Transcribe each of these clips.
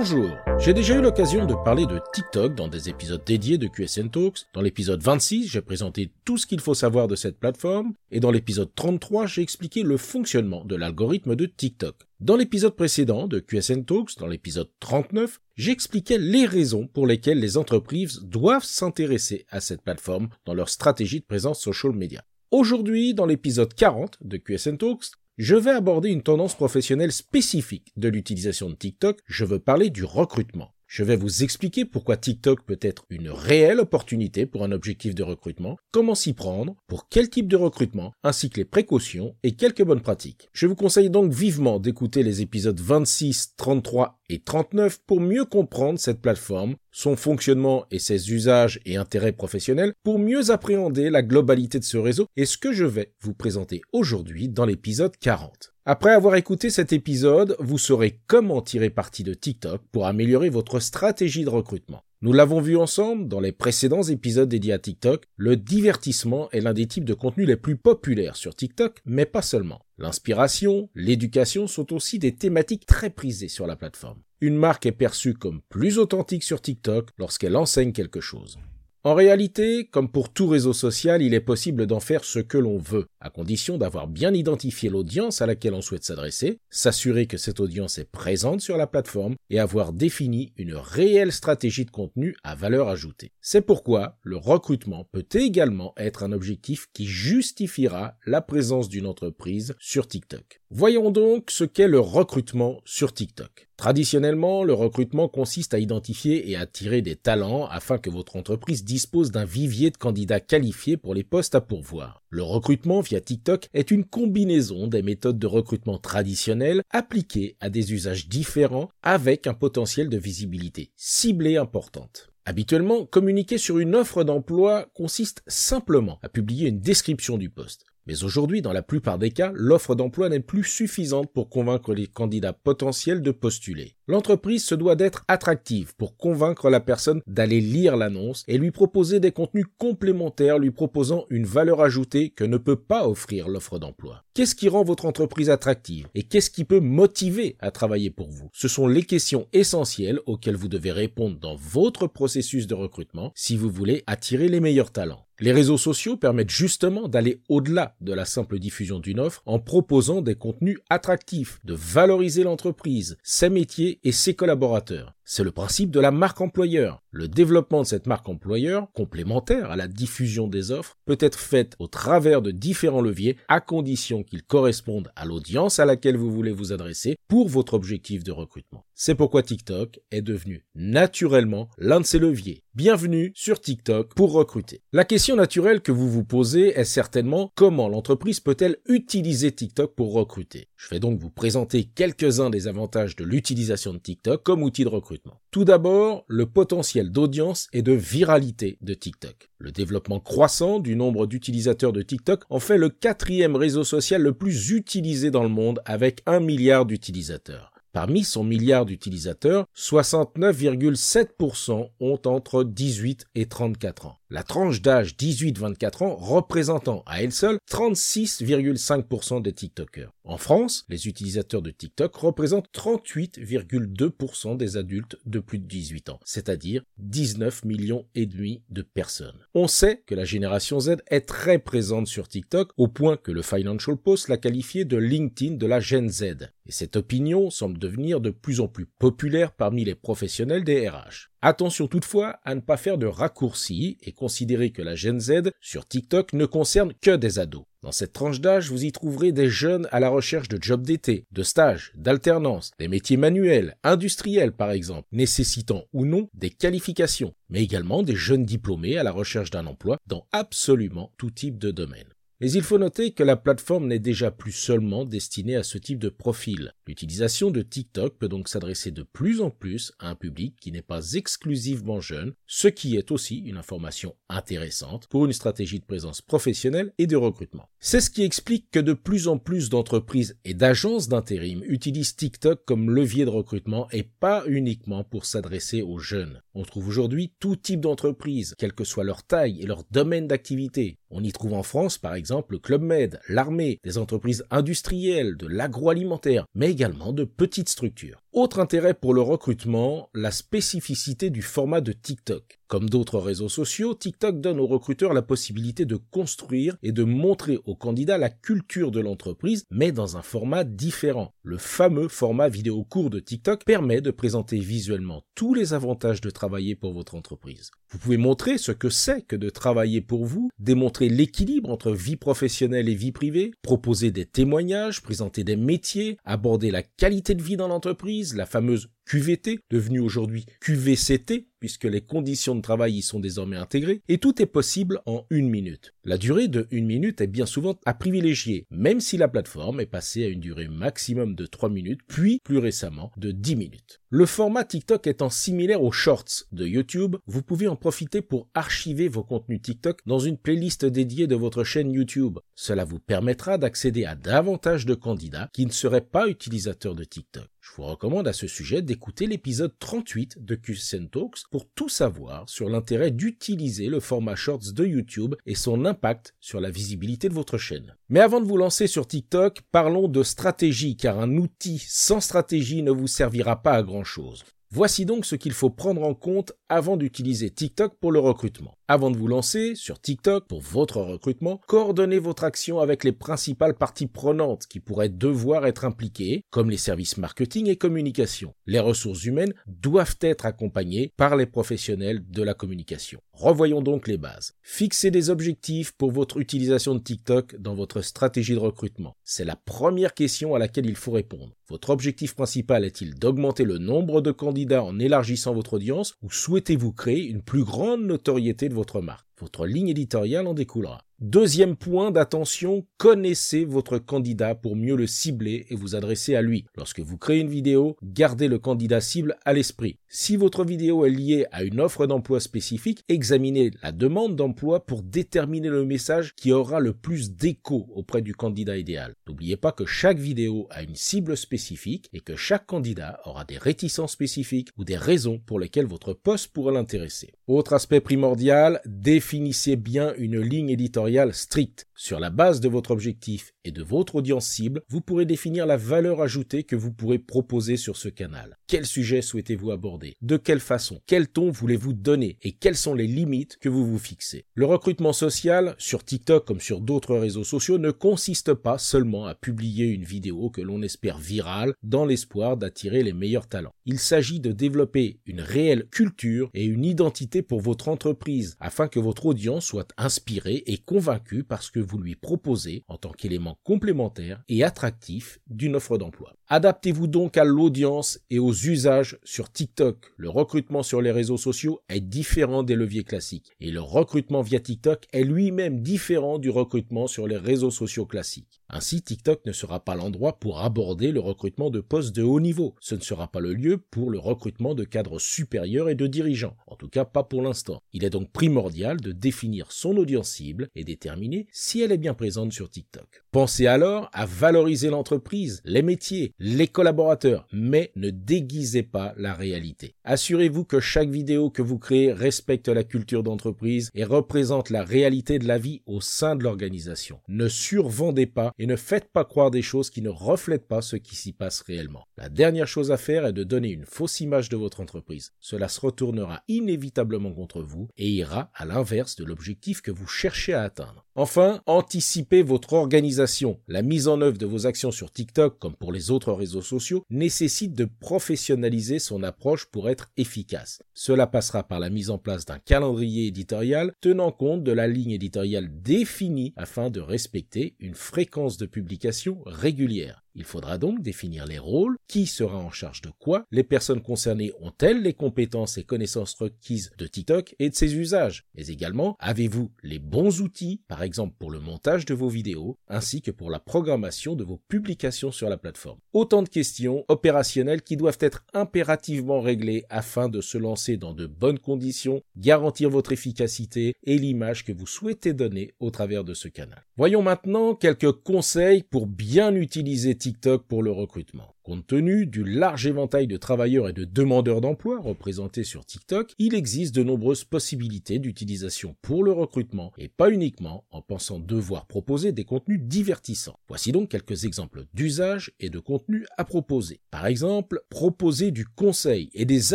Bonjour, j'ai déjà eu l'occasion de parler de TikTok dans des épisodes dédiés de QSN Talks. Dans l'épisode 26, j'ai présenté tout ce qu'il faut savoir de cette plateforme, et dans l'épisode 33, j'ai expliqué le fonctionnement de l'algorithme de TikTok. Dans l'épisode précédent de QSN Talks, dans l'épisode 39, j'expliquais les raisons pour lesquelles les entreprises doivent s'intéresser à cette plateforme dans leur stratégie de présence social media. Aujourd'hui, dans l'épisode 40 de QSN Talks, je vais aborder une tendance professionnelle spécifique de l'utilisation de TikTok, je veux parler du recrutement. Je vais vous expliquer pourquoi TikTok peut être une réelle opportunité pour un objectif de recrutement, comment s'y prendre, pour quel type de recrutement, ainsi que les précautions et quelques bonnes pratiques. Je vous conseille donc vivement d'écouter les épisodes 26, 33 et 39 pour mieux comprendre cette plateforme, son fonctionnement et ses usages et intérêts professionnels, pour mieux appréhender la globalité de ce réseau et ce que je vais vous présenter aujourd'hui dans l'épisode 40. Après avoir écouté cet épisode, vous saurez comment tirer parti de TikTok pour améliorer votre stratégie de recrutement. Nous l'avons vu ensemble dans les précédents épisodes dédiés à TikTok, le divertissement est l'un des types de contenus les plus populaires sur TikTok, mais pas seulement. L'inspiration, l'éducation sont aussi des thématiques très prisées sur la plateforme. Une marque est perçue comme plus authentique sur TikTok lorsqu'elle enseigne quelque chose. En réalité, comme pour tout réseau social, il est possible d'en faire ce que l'on veut, à condition d'avoir bien identifié l'audience à laquelle on souhaite s'adresser, s'assurer que cette audience est présente sur la plateforme et avoir défini une réelle stratégie de contenu à valeur ajoutée. C'est pourquoi le recrutement peut également être un objectif qui justifiera la présence d'une entreprise sur TikTok. Voyons donc ce qu'est le recrutement sur TikTok. Traditionnellement, le recrutement consiste à identifier et attirer des talents afin que votre entreprise dispose d'un vivier de candidats qualifiés pour les postes à pourvoir. Le recrutement via TikTok est une combinaison des méthodes de recrutement traditionnelles appliquées à des usages différents avec un potentiel de visibilité ciblée importante. Habituellement, communiquer sur une offre d'emploi consiste simplement à publier une description du poste. Mais aujourd'hui, dans la plupart des cas, l'offre d'emploi n'est plus suffisante pour convaincre les candidats potentiels de postuler. L'entreprise se doit d'être attractive pour convaincre la personne d'aller lire l'annonce et lui proposer des contenus complémentaires lui proposant une valeur ajoutée que ne peut pas offrir l'offre d'emploi. Qu'est-ce qui rend votre entreprise attractive et qu'est-ce qui peut motiver à travailler pour vous? Ce sont les questions essentielles auxquelles vous devez répondre dans votre processus de recrutement si vous voulez attirer les meilleurs talents. Les réseaux sociaux permettent justement d'aller au-delà de la simple diffusion d'une offre en proposant des contenus attractifs, de valoriser l'entreprise, ses métiers et ses collaborateurs. C'est le principe de la marque employeur. Le développement de cette marque employeur, complémentaire à la diffusion des offres, peut être fait au travers de différents leviers à condition qu'ils correspondent à l'audience à laquelle vous voulez vous adresser pour votre objectif de recrutement. C'est pourquoi TikTok est devenu naturellement l'un de ces leviers. Bienvenue sur TikTok pour recruter. La question naturelle que vous vous posez est certainement comment l'entreprise peut-elle utiliser TikTok pour recruter? Je vais donc vous présenter quelques-uns des avantages de l'utilisation de TikTok comme outil de recrutement. Tout d'abord, le potentiel d'audience et de viralité de TikTok. Le développement croissant du nombre d'utilisateurs de TikTok en fait le quatrième réseau social le plus utilisé dans le monde avec un milliard d'utilisateurs. Parmi son milliard d'utilisateurs, 69,7% ont entre 18 et 34 ans. La tranche d'âge 18-24 ans représentant à elle seule 36,5% des TikTokers. En France, les utilisateurs de TikTok représentent 38,2% des adultes de plus de 18 ans, c'est-à-dire 19 millions et demi de personnes. On sait que la génération Z est très présente sur TikTok au point que le Financial Post l'a qualifié de LinkedIn de la Gen Z. Et cette opinion semble devenir de plus en plus populaire parmi les professionnels des RH. Attention toutefois à ne pas faire de raccourcis et considérer que la Gen Z sur TikTok ne concerne que des ados. Dans cette tranche d'âge, vous y trouverez des jeunes à la recherche de jobs d'été, de stages, d'alternance, des métiers manuels, industriels par exemple, nécessitant ou non des qualifications, mais également des jeunes diplômés à la recherche d'un emploi dans absolument tout type de domaine. Mais il faut noter que la plateforme n'est déjà plus seulement destinée à ce type de profil. L'utilisation de TikTok peut donc s'adresser de plus en plus à un public qui n'est pas exclusivement jeune, ce qui est aussi une information intéressante pour une stratégie de présence professionnelle et de recrutement. C'est ce qui explique que de plus en plus d'entreprises et d'agences d'intérim utilisent TikTok comme levier de recrutement et pas uniquement pour s'adresser aux jeunes. On trouve aujourd'hui tout type d'entreprise, quelle que soit leur taille et leur domaine d'activité. On y trouve en France, par exemple, le Club Med, l'armée, des entreprises industrielles, de l'agroalimentaire, mais également de petites structures. Autre intérêt pour le recrutement, la spécificité du format de TikTok. Comme d'autres réseaux sociaux, TikTok donne aux recruteurs la possibilité de construire et de montrer aux candidats la culture de l'entreprise, mais dans un format différent. Le fameux format vidéo court de TikTok permet de présenter visuellement tous les avantages de travailler pour votre entreprise. Vous pouvez montrer ce que c'est que de travailler pour vous, démontrer l'équilibre entre vie professionnelle et vie privée, proposer des témoignages, présenter des métiers, aborder la qualité de vie dans l'entreprise, la fameuse QVT, devenue aujourd'hui QVCT, puisque les conditions de travail y sont désormais intégrées, et tout est possible en une minute. La durée de une minute est bien souvent à privilégier, même si la plateforme est passée à une durée maximum de 3 minutes, puis plus récemment de 10 minutes. Le format TikTok étant similaire aux Shorts de YouTube, vous pouvez en profiter pour archiver vos contenus TikTok dans une playlist dédiée de votre chaîne YouTube. Cela vous permettra d'accéder à davantage de candidats qui ne seraient pas utilisateurs de TikTok. Je vous recommande à ce sujet d'écouter l'épisode 38 de QCN Talks pour tout savoir sur l'intérêt d'utiliser le format Shorts de YouTube et son impact sur la visibilité de votre chaîne. Mais avant de vous lancer sur TikTok, parlons de stratégie car un outil sans stratégie ne vous servira pas à grand chose. Voici donc ce qu'il faut prendre en compte avant d'utiliser TikTok pour le recrutement. Avant de vous lancer sur TikTok pour votre recrutement, coordonnez votre action avec les principales parties prenantes qui pourraient devoir être impliquées, comme les services marketing et communication. Les ressources humaines doivent être accompagnées par les professionnels de la communication. Revoyons donc les bases. Fixez des objectifs pour votre utilisation de TikTok dans votre stratégie de recrutement. C'est la première question à laquelle il faut répondre. Votre objectif principal est-il d'augmenter le nombre de candidats en élargissant votre audience ou souhaitez-vous créer une plus grande notoriété de votre marque? Votre ligne éditoriale en découlera. Deuxième point d'attention, connaissez votre candidat pour mieux le cibler et vous adresser à lui. Lorsque vous créez une vidéo, gardez le candidat cible à l'esprit. Si votre vidéo est liée à une offre d'emploi spécifique, examinez la demande d'emploi pour déterminer le message qui aura le plus d'écho auprès du candidat idéal. N'oubliez pas que chaque vidéo a une cible spécifique et que chaque candidat aura des réticences spécifiques ou des raisons pour lesquelles votre poste pourrait l'intéresser. Autre aspect primordial, définissez bien une ligne éditoriale stricte. Sur la base de votre objectif et de votre audience cible, vous pourrez définir la valeur ajoutée que vous pourrez proposer sur ce canal. Quel sujet souhaitez-vous aborder? De quelle façon? Quel ton voulez-vous donner? Et quelles sont les limites que vous vous fixez? Le recrutement social, sur TikTok comme sur d'autres réseaux sociaux, ne consiste pas seulement à publier une vidéo que l'on espère virale dans l'espoir d'attirer les meilleurs talents. Il s'agit de développer une réelle culture et une identité pour votre entreprise afin que votre audience soit inspirée et convaincue par ce que vous lui proposez en tant qu'élément complémentaire et attractif d'une offre d'emploi. Adaptez-vous donc à l'audience et aux usages sur TikTok. Le recrutement sur les réseaux sociaux est différent des leviers classiques et le recrutement via TikTok est lui-même différent du recrutement sur les réseaux sociaux classiques. Ainsi, TikTok ne sera pas l'endroit pour aborder le recrutement de postes de haut niveau. Ce ne sera pas le lieu pour le recrutement de cadres supérieurs et de dirigeants. En tout cas, pas pour l'instant. Il est donc primordial de définir son audience cible et déterminer si elle est bien présente sur TikTok. Pensez alors à valoriser l'entreprise, les métiers, les collaborateurs, mais ne déguisez pas la réalité. Assurez-vous que chaque vidéo que vous créez respecte la culture d'entreprise et représente la réalité de la vie au sein de l'organisation. Ne survendez pas et ne faites pas croire des choses qui ne reflètent pas ce qui s'y passe réellement. La dernière chose à faire est de donner une fausse image de votre entreprise. Cela se retournera inévitablement contre vous et ira à l'inverse de l'objectif que vous cherchez à atteindre. Enfin, anticipez votre organisation. La mise en œuvre de vos actions sur TikTok, comme pour les autres réseaux sociaux, nécessite de professionnaliser son approche pour être efficace. Cela passera par la mise en place d'un calendrier éditorial tenant compte de la ligne éditoriale définie afin de respecter une fréquence de publication régulière. Il faudra donc définir les rôles, qui sera en charge de quoi, les personnes concernées ont-elles les compétences et connaissances requises de TikTok et de ses usages, mais également avez-vous les bons outils, par exemple pour le montage de vos vidéos, ainsi que pour la programmation de vos publications sur la plateforme. Autant de questions opérationnelles qui doivent être impérativement réglées afin de se lancer dans de bonnes conditions, garantir votre efficacité et l'image que vous souhaitez donner au travers de ce canal. Voyons maintenant quelques conseils pour bien utiliser TikTok TikTok pour le recrutement. Compte tenu du large éventail de travailleurs et de demandeurs d'emploi représentés sur TikTok, il existe de nombreuses possibilités d'utilisation pour le recrutement et pas uniquement en pensant devoir proposer des contenus divertissants. Voici donc quelques exemples d'usage et de contenus à proposer. Par exemple, proposer du conseil et des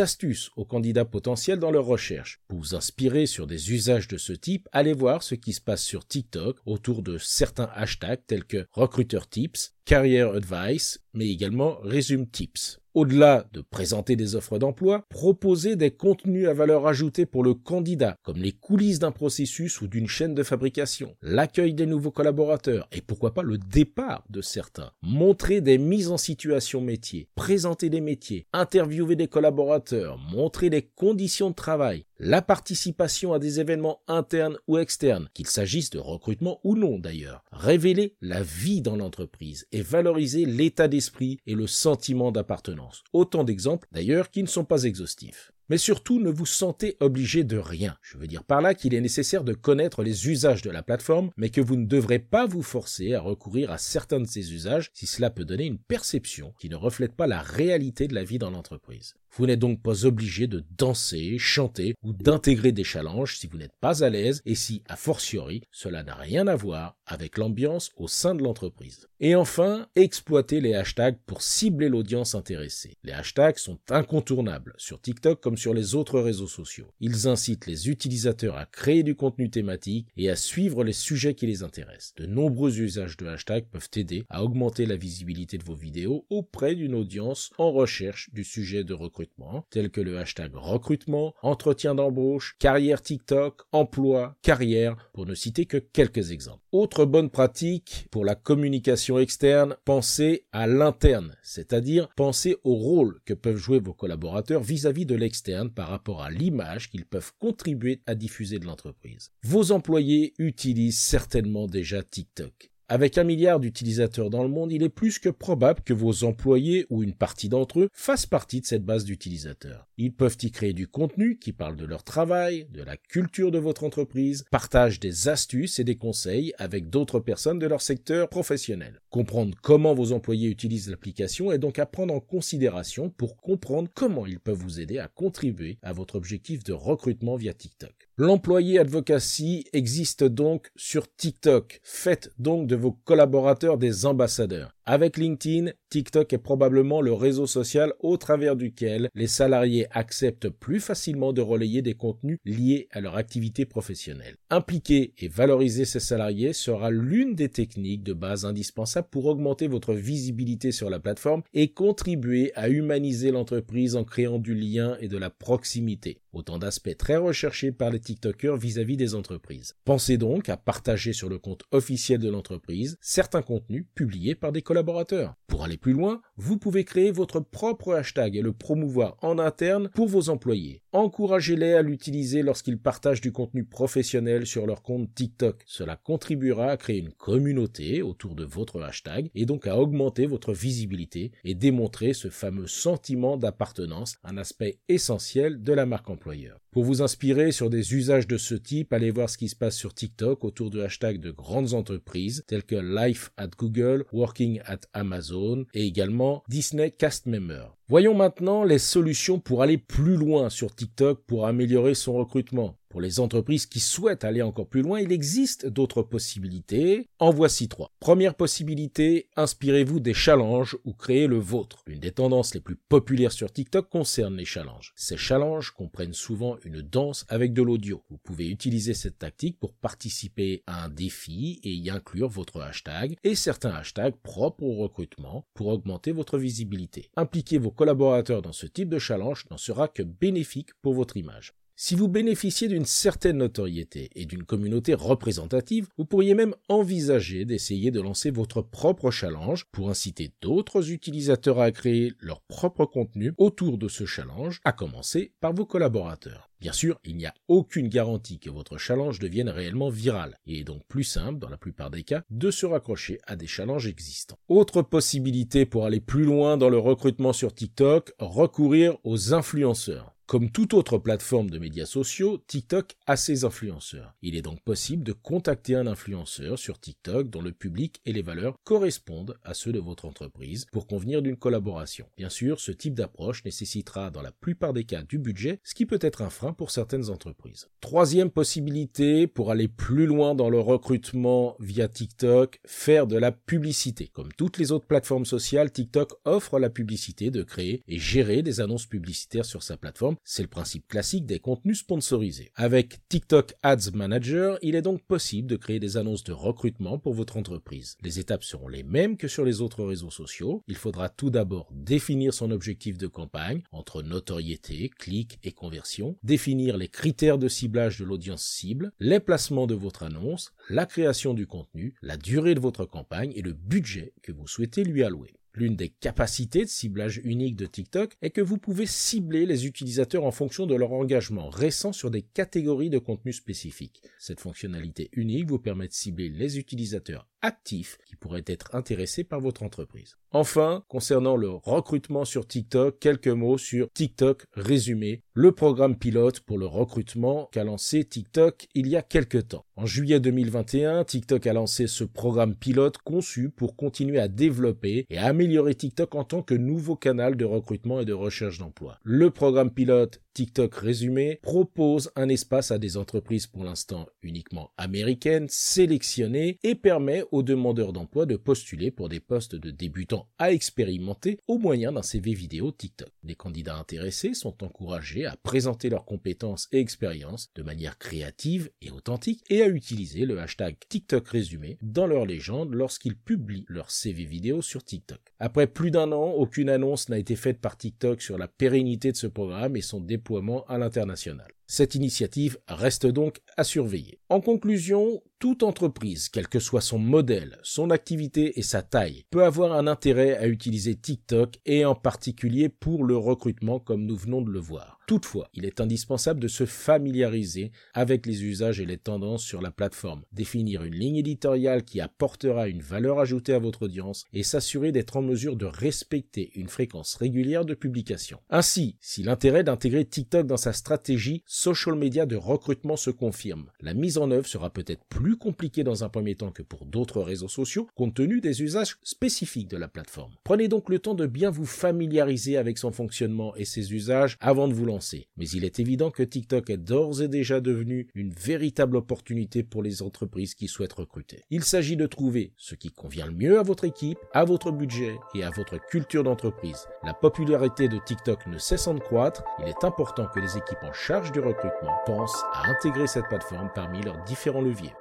astuces aux candidats potentiels dans leur recherche. Pour vous inspirer sur des usages de ce type, allez voir ce qui se passe sur TikTok autour de certains hashtags tels que recruteur tips, career advice, mais également Resume Tips. Au-delà de présenter des offres d'emploi, proposer des contenus à valeur ajoutée pour le candidat, comme les coulisses d'un processus ou d'une chaîne de fabrication, l'accueil des nouveaux collaborateurs et pourquoi pas le départ de certains. Montrer des mises en situation métiers, présenter des métiers, interviewer des collaborateurs, montrer les conditions de travail, la participation à des événements internes ou externes, qu'il s'agisse de recrutement ou non d'ailleurs, révéler la vie dans l'entreprise et valoriser l'état d'esprit et le sentiment d'appartenance. Autant d'exemples d'ailleurs qui ne sont pas exhaustifs. Mais surtout, ne vous sentez obligé de rien. Je veux dire par là qu'il est nécessaire de connaître les usages de la plateforme, mais que vous ne devrez pas vous forcer à recourir à certains de ces usages si cela peut donner une perception qui ne reflète pas la réalité de la vie dans l'entreprise. Vous n'êtes donc pas obligé de danser, chanter ou d'intégrer des challenges si vous n'êtes pas à l'aise et si, a fortiori, cela n'a rien à voir avec l'ambiance au sein de l'entreprise. Et enfin, exploitez les hashtags pour cibler l'audience intéressée. Les hashtags sont incontournables sur TikTok comme sur les autres réseaux sociaux. Ils incitent les utilisateurs à créer du contenu thématique et à suivre les sujets qui les intéressent. De nombreux usages de hashtags peuvent aider à augmenter la visibilité de vos vidéos auprès d'une audience en recherche du sujet de recrutement tels que le hashtag recrutement, entretien d'embauche, carrière TikTok, emploi, carrière, pour ne citer que quelques exemples. Autre bonne pratique pour la communication externe, pensez à l'interne, c'est-à-dire pensez au rôle que peuvent jouer vos collaborateurs vis-à-vis de l'externe par rapport à l'image qu'ils peuvent contribuer à diffuser de l'entreprise. Vos employés utilisent certainement déjà TikTok. Avec un milliard d'utilisateurs dans le monde, il est plus que probable que vos employés ou une partie d'entre eux fassent partie de cette base d'utilisateurs. Ils peuvent y créer du contenu qui parle de leur travail, de la culture de votre entreprise, partagent des astuces et des conseils avec d'autres personnes de leur secteur professionnel. Comprendre comment vos employés utilisent l'application est donc à prendre en considération pour comprendre comment ils peuvent vous aider à contribuer à votre objectif de recrutement via TikTok. L'employé advocacy existe donc sur TikTok. Faites donc de vos collaborateurs des ambassadeurs. Avec LinkedIn, TikTok est probablement le réseau social au travers duquel les salariés acceptent plus facilement de relayer des contenus liés à leur activité professionnelle. Impliquer et valoriser ces salariés sera l'une des techniques de base indispensables pour augmenter votre visibilité sur la plateforme et contribuer à humaniser l'entreprise en créant du lien et de la proximité. Autant d'aspects très recherchés par les TikTokers vis-à-vis des entreprises. Pensez donc à partager sur le compte officiel de l'entreprise certains contenus publiés par des Pour aller plus loin, vous pouvez créer votre propre hashtag et le promouvoir en interne pour vos employés. Encouragez-les à l'utiliser lorsqu'ils partagent du contenu professionnel sur leur compte TikTok. Cela contribuera à créer une communauté autour de votre hashtag et donc à augmenter votre visibilité et démontrer ce fameux sentiment d'appartenance, un aspect essentiel de la marque employeur. Pour vous inspirer sur des usages de ce type, allez voir ce qui se passe sur TikTok autour de hashtags de grandes entreprises telles que Life at Google, Working at Amazon et également Disney Cast Member. Voyons maintenant les solutions pour aller plus loin sur TikTok pour améliorer son recrutement. Pour les entreprises qui souhaitent aller encore plus loin, il existe d'autres possibilités. En voici trois. Première possibilité, inspirez-vous des challenges ou créez le vôtre. L'une des tendances les plus populaires sur TikTok concerne les challenges. Ces challenges comprennent souvent une danse avec de l'audio. Vous pouvez utiliser cette tactique pour participer à un défi et y inclure votre hashtag et certains hashtags propres au recrutement pour augmenter votre visibilité. Impliquer vos collaborateurs dans ce type de challenge n'en sera que bénéfique pour votre image. Si vous bénéficiez d'une certaine notoriété et d'une communauté représentative, vous pourriez même envisager d'essayer de lancer votre propre challenge pour inciter d'autres utilisateurs à créer leur propre contenu autour de ce challenge, à commencer par vos collaborateurs. Bien sûr, il n'y a aucune garantie que votre challenge devienne réellement viral. Il est donc plus simple, dans la plupart des cas, de se raccrocher à des challenges existants. Autre possibilité pour aller plus loin dans le recrutement sur TikTok, recourir aux influenceurs. Comme toute autre plateforme de médias sociaux, TikTok a ses influenceurs. Il est donc possible de contacter un influenceur sur TikTok dont le public et les valeurs correspondent à ceux de votre entreprise pour convenir d'une collaboration. Bien sûr, ce type d'approche nécessitera dans la plupart des cas du budget, ce qui peut être un frein pour certaines entreprises. Troisième possibilité, pour aller plus loin dans le recrutement via TikTok, faire de la publicité. Comme toutes les autres plateformes sociales, TikTok offre la publicité de créer et gérer des annonces publicitaires sur sa plateforme c'est le principe classique des contenus sponsorisés. Avec TikTok Ads Manager, il est donc possible de créer des annonces de recrutement pour votre entreprise. Les étapes seront les mêmes que sur les autres réseaux sociaux. Il faudra tout d'abord définir son objectif de campagne entre notoriété, clic et conversion, définir les critères de ciblage de l'audience cible, les placements de votre annonce, la création du contenu, la durée de votre campagne et le budget que vous souhaitez lui allouer. L'une des capacités de ciblage unique de TikTok est que vous pouvez cibler les utilisateurs en fonction de leur engagement récent sur des catégories de contenus spécifiques. Cette fonctionnalité unique vous permet de cibler les utilisateurs actifs qui pourraient être intéressés par votre entreprise. Enfin, concernant le recrutement sur TikTok, quelques mots sur TikTok résumé, le programme pilote pour le recrutement qu'a lancé TikTok il y a quelques temps. En juillet 2021, TikTok a lancé ce programme pilote conçu pour continuer à développer et améliorer TikTok en tant que nouveau canal de recrutement et de recherche d'emploi. Le programme pilote TikTok résumé propose un espace à des entreprises pour l'instant uniquement américaines sélectionnées et permet aux demandeurs d'emploi de postuler pour des postes de débutants à expérimenter au moyen d'un CV vidéo TikTok. Les candidats intéressés sont encouragés à présenter leurs compétences et expériences de manière créative et authentique et à utiliser le hashtag TikTok résumé dans leur légende lorsqu'ils publient leur CV vidéo sur TikTok. Après plus d'un an, aucune annonce n'a été faite par TikTok sur la pérennité de ce programme et son déploiement à l'international. Cette initiative reste donc à surveiller. En conclusion, toute entreprise, quel que soit son modèle, son activité et sa taille, peut avoir un intérêt à utiliser TikTok et en particulier pour le recrutement comme nous venons de le voir. Toutefois, il est indispensable de se familiariser avec les usages et les tendances sur la plateforme, définir une ligne éditoriale qui apportera une valeur ajoutée à votre audience et s'assurer d'être en mesure de respecter une fréquence régulière de publication. Ainsi, si l'intérêt d'intégrer TikTok dans sa stratégie social media de recrutement se confirme, la mise en œuvre sera peut-être plus compliqué dans un premier temps que pour d'autres réseaux sociaux, compte tenu des usages spécifiques de la plateforme. Prenez donc le temps de bien vous familiariser avec son fonctionnement et ses usages avant de vous lancer. Mais il est évident que TikTok est d'ores et déjà devenu une véritable opportunité pour les entreprises qui souhaitent recruter. Il s'agit de trouver ce qui convient le mieux à votre équipe, à votre budget et à votre culture d'entreprise. La popularité de TikTok ne cessant de croître, il est important que les équipes en charge du recrutement pensent à intégrer cette plateforme parmi leurs différents leviers.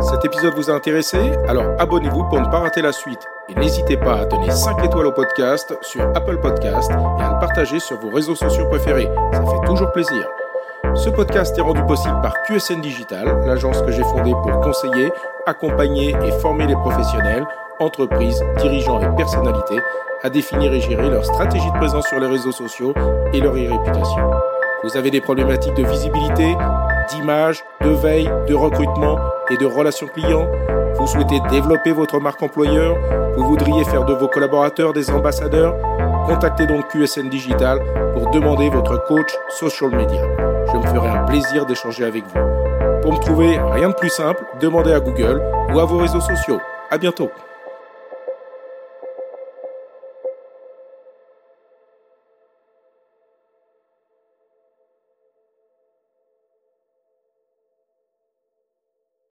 Cet épisode vous a intéressé? Alors abonnez-vous pour ne pas rater la suite. Et n'hésitez pas à donner 5 étoiles au podcast sur Apple Podcast et à le partager sur vos réseaux sociaux préférés. Ça fait toujours plaisir. Ce podcast est rendu possible par QSN Digital, l'agence que j'ai fondée pour conseiller, accompagner et former les professionnels, entreprises, dirigeants et personnalités à définir et gérer leur stratégie de présence sur les réseaux sociaux et leur réputation. Vous avez des problématiques de visibilité, d'image, de veille, de recrutement et de relations clients Vous souhaitez développer votre marque employeur Vous voudriez faire de vos collaborateurs des ambassadeurs Contactez donc QSN Digital pour demander votre coach social media. Je me ferai un plaisir d'échanger avec vous. Pour me trouver, rien de plus simple, demandez à Google ou à vos réseaux sociaux. À bientôt.